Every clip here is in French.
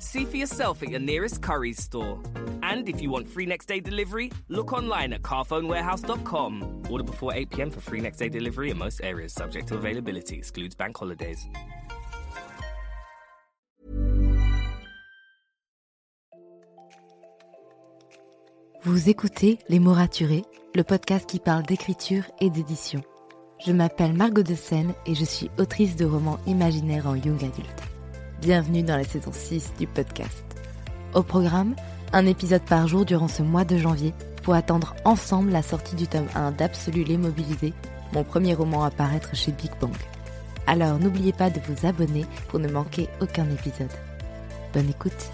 See for yourself at your nearest Curry's store. And if you want free next day delivery, look online at carphonewarehouse.com. Order before 8 pm for free next day delivery in most areas, subject to availability, excludes bank holidays. Vous écoutez Les mots raturés, le podcast qui parle d'écriture et d'édition. Je m'appelle Margot de Seine et je suis autrice de romans imaginaires en young adulte. Bienvenue dans la saison 6 du podcast. Au programme, un épisode par jour durant ce mois de janvier pour attendre ensemble la sortie du tome 1 d'Absolu l'immobilisé, mon premier roman à paraître chez Big Bang. Alors n'oubliez pas de vous abonner pour ne manquer aucun épisode. Bonne écoute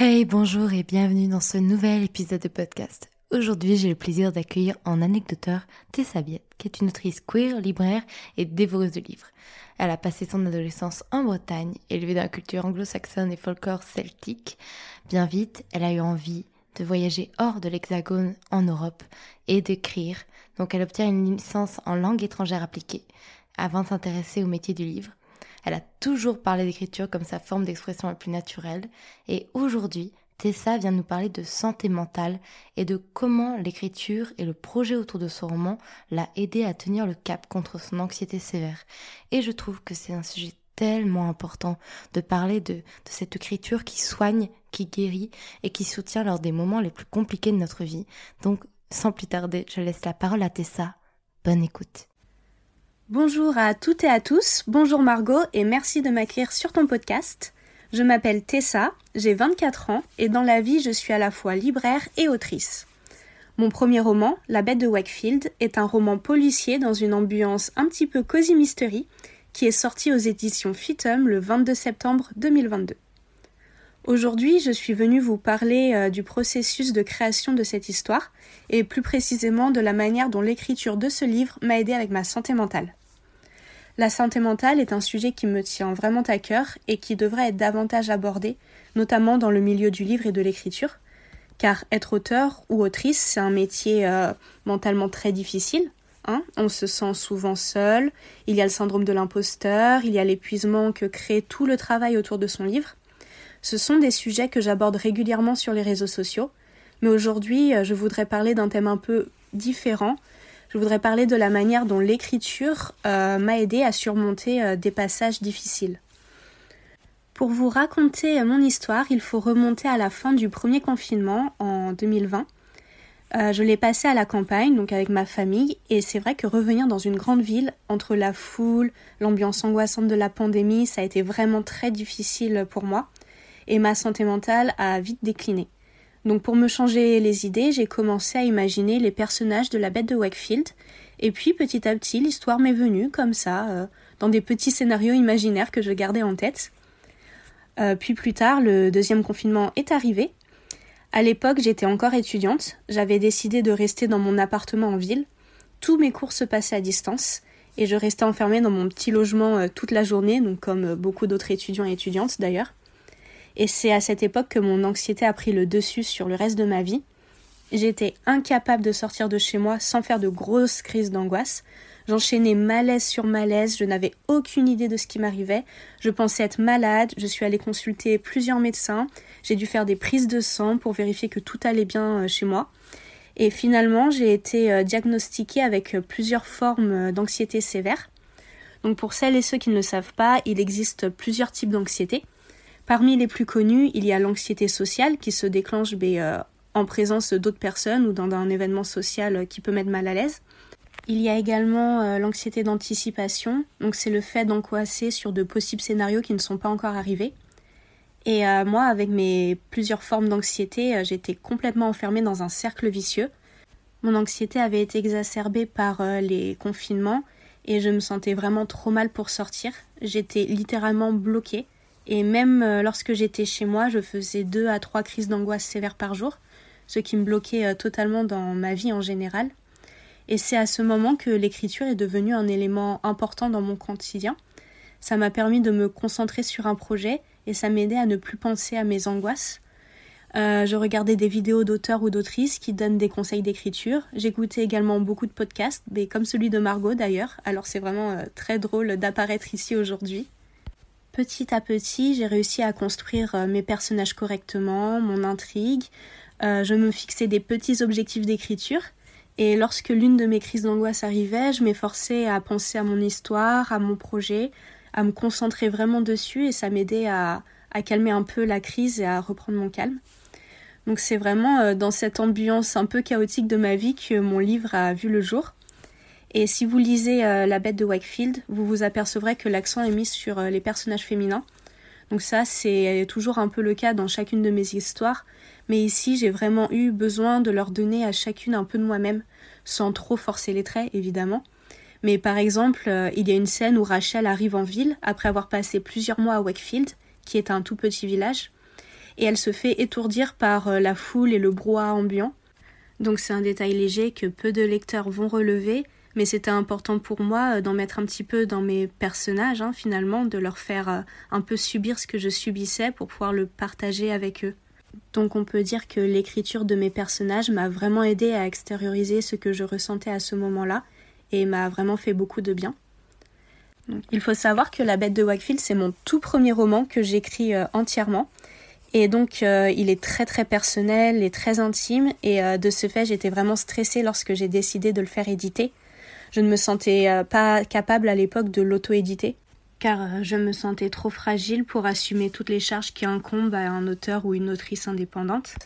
Hey, bonjour et bienvenue dans ce nouvel épisode de podcast. Aujourd'hui, j'ai le plaisir d'accueillir en anecdoteur Tessa Biette, qui est une autrice queer, libraire et dévoreuse de livres. Elle a passé son adolescence en Bretagne, élevée dans la culture anglo-saxonne et folklore celtique. Bien vite, elle a eu envie de voyager hors de l'hexagone en Europe et d'écrire. Donc elle obtient une licence en langue étrangère appliquée avant de s'intéresser au métier du livre. Elle a toujours parlé d'écriture comme sa forme d'expression la plus naturelle et aujourd'hui, Tessa vient nous parler de santé mentale et de comment l'écriture et le projet autour de son roman l'a aidé à tenir le cap contre son anxiété sévère. Et je trouve que c'est un sujet tellement important de parler de, cette écriture qui soigne, qui guérit et qui soutient lors des moments les plus compliqués de notre vie. Donc, sans plus tarder, je laisse la parole à Tessa. Bonne écoute. Bonjour à toutes et à tous, bonjour Margot et merci de m'accueillir sur ton podcast. Je m'appelle Tessa, j'ai 24 ans et dans la vie je suis à la fois libraire et autrice. Mon premier roman, La bête de Wakefield, est un roman policier dans une ambiance un petit peu cosy mystery qui est sorti aux éditions Fitum le 22 septembre 2022. Aujourd'hui, je suis venue vous parler euh, du processus de création de cette histoire et plus précisément de la manière dont l'écriture de ce livre m'a aidé avec ma santé mentale. La santé mentale est un sujet qui me tient vraiment à cœur et qui devrait être davantage abordé, notamment dans le milieu du livre et de l'écriture, car être auteur ou autrice, c'est un métier euh, mentalement très difficile. Hein On se sent souvent seul, il y a le syndrome de l'imposteur, il y a l'épuisement que crée tout le travail autour de son livre. Ce sont des sujets que j'aborde régulièrement sur les réseaux sociaux, mais aujourd'hui euh, je voudrais parler d'un thème un peu différent, je voudrais parler de la manière dont l'écriture euh, m'a aidé à surmonter euh, des passages difficiles. Pour vous raconter euh, mon histoire, il faut remonter à la fin du premier confinement en 2020. je l'ai passé à la campagne, donc avec ma famille, et c'est vrai que revenir dans une grande ville, entre la foule, l'ambiance angoissante de la pandémie, ça a été vraiment très difficile pour moi, et ma santé mentale a vite décliné. Donc pour me changer les idées, j'ai commencé à imaginer les personnages de la bête de Wakefield, et puis petit à petit l'histoire m'est venue comme ça, euh, dans des petits scénarios imaginaires que je gardais en tête. Euh, puis plus tard, le deuxième confinement est arrivé. À l'époque, j'étais encore étudiante, j'avais décidé de rester dans mon appartement en ville. Tous mes cours se passaient à distance, et je restais enfermée dans mon petit logement euh, toute la journée, donc comme beaucoup d'autres étudiants et étudiantes d'ailleurs. Et c'est à cette époque que mon anxiété a pris le dessus sur le reste de ma vie. J'étais incapable de sortir de chez moi sans faire de grosses crises d'angoisse. J'enchaînais malaise sur malaise, je n'avais aucune idée de ce qui m'arrivait. Je pensais être malade, je suis allée consulter plusieurs médecins, j'ai dû faire des prises de sang pour vérifier que tout allait bien euh, chez moi. Et finalement, j'ai été euh, diagnostiquée avec euh, plusieurs formes d'anxiété sévère. Donc pour celles et ceux qui ne le savent pas, il existe plusieurs types d'anxiété. Parmi les plus connus, il y a l'anxiété sociale qui se déclenche ben, euh, en présence d'autres personnes ou dans un événement social qui peut mettre mal à l'aise. Il y a également euh, l'anxiété d'anticipation, donc c'est le fait d'angoisser sur de possibles scénarios qui ne sont pas encore arrivés. Et euh, moi, avec mes plusieurs formes d'anxiété, euh, j'étais complètement enfermée dans un cercle vicieux. Mon anxiété avait été exacerbée par les confinements et je me sentais vraiment trop mal pour sortir. J'étais littéralement bloquée et même lorsque j'étais chez moi, je faisais deux à trois crises d'angoisse sévères par jour, ce qui me bloquait totalement dans ma vie en général. Et c'est à ce moment que l'écriture est devenue un élément important dans mon quotidien. Ça m'a permis de me concentrer sur un projet et ça m'aidait à ne plus penser à mes angoisses. Euh, je regardais des vidéos d'auteurs ou d'autrices qui donnent des conseils d'écriture. J'écoutais également beaucoup de podcasts, comme celui de Margot d'ailleurs. Alors c'est vraiment euh, très drôle d'apparaître ici aujourd'hui. Petit à petit, j'ai réussi à construire euh, mes personnages correctement, mon intrigue. je me fixais des petits objectifs d'écriture et lorsque l'une de mes crises d'angoisse arrivait, je m'efforçais à penser à mon histoire, à mon projet, à me concentrer vraiment dessus et ça m'aidait à, calmer un peu la crise et à reprendre mon calme. Donc c'est vraiment euh, dans cette ambiance un peu chaotique de ma vie que mon livre a vu le jour. Et si vous lisez euh, La bête de Wakefield, vous vous apercevrez que l'accent est mis sur euh, les personnages féminins. Donc ça, c'est toujours un peu le cas dans chacune de mes histoires, mais ici j'ai vraiment eu besoin de leur donner à chacune un peu de moi-même, sans trop forcer les traits évidemment. Mais par exemple, euh, il y a une scène où Rachel arrive en ville après avoir passé plusieurs mois à Wakefield, qui est un tout petit village, et elle se fait étourdir par la foule et le brouhaha ambiant. Donc c'est un détail léger que peu de lecteurs vont relever, mais c'était important pour moi euh, d'en mettre un petit peu dans mes personnages, hein, finalement, de leur faire un peu subir ce que je subissais pour pouvoir le partager avec eux. Donc on peut dire que l'écriture de mes personnages m'a vraiment aidé à extérioriser ce que je ressentais à ce moment-là et m'a vraiment fait beaucoup de bien. il faut savoir que La Bête de Wakefield, c'est mon tout premier roman que j'écris euh, entièrement. Et donc euh, il est très très personnel et très intime et euh, de ce fait j'étais vraiment stressée lorsque j'ai décidé de le faire éditer. Je ne me sentais pas capable à l'époque de l'auto-éditer car euh, je me sentais trop fragile pour assumer toutes les charges qui incombent à un auteur ou une autrice indépendante.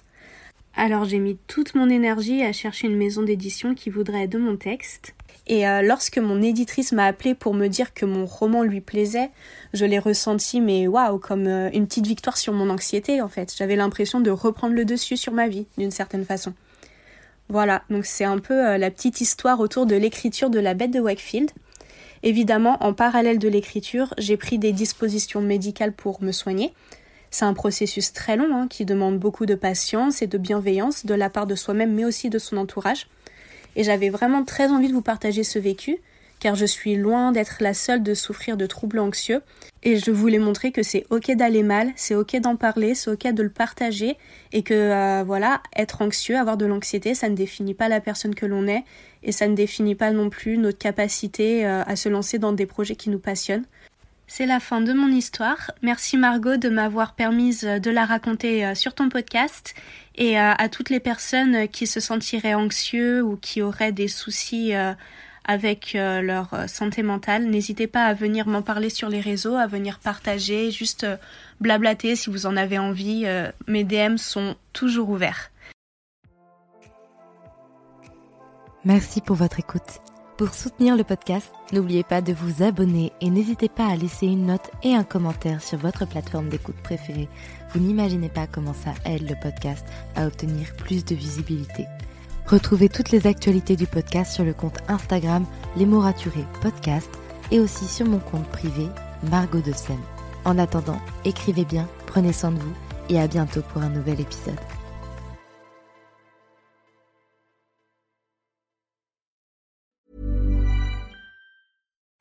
Alors j'ai mis toute mon énergie à chercher une maison d'édition qui voudrait de mon texte. Et euh, lorsque mon éditrice m'a appelé pour me dire que mon roman lui plaisait, je l'ai ressenti mais waouh comme euh, une petite victoire sur mon anxiété en fait. J'avais l'impression de reprendre le dessus sur ma vie d'une certaine façon. Voilà, donc c'est un peu la petite histoire autour de l'écriture de La Bête de Wakefield. Évidemment, en parallèle de l'écriture, j'ai pris des dispositions médicales pour me soigner. C'est un processus très long hein, qui demande beaucoup de patience et de bienveillance de la part de soi-même mais aussi de son entourage. Et j'avais vraiment très envie de vous partager ce vécu car je suis loin d'être la seule de souffrir de troubles anxieux et je voulais montrer que c'est ok d'aller mal, c'est ok d'en parler, c'est ok de le partager et que euh, voilà, être anxieux, avoir de l'anxiété, ça ne définit pas la personne que l'on est et ça ne définit pas non plus notre capacité euh, à se lancer dans des projets qui nous passionnent. C'est la fin de mon histoire. Merci Margot de m'avoir permise de la raconter euh, sur ton podcast et à toutes les personnes qui se sentiraient anxieux ou qui auraient des soucis avec euh, leur euh, santé mentale. N'hésitez pas à venir m'en parler sur les réseaux, à venir partager, juste euh, blablater si vous en avez envie. mes DM sont toujours ouverts. Merci pour votre écoute. Pour soutenir le podcast, n'oubliez pas de vous abonner et n'hésitez pas à laisser une note et un commentaire sur votre plateforme d'écoute préférée. Vous n'imaginez pas comment ça aide le podcast à obtenir plus de visibilité. Retrouvez toutes les actualités du podcast sur le compte Instagram Les mots raturés podcast et aussi sur mon compte privé Margot de Seine. En attendant, écrivez bien, prenez soin de vous et à bientôt pour un nouvel épisode.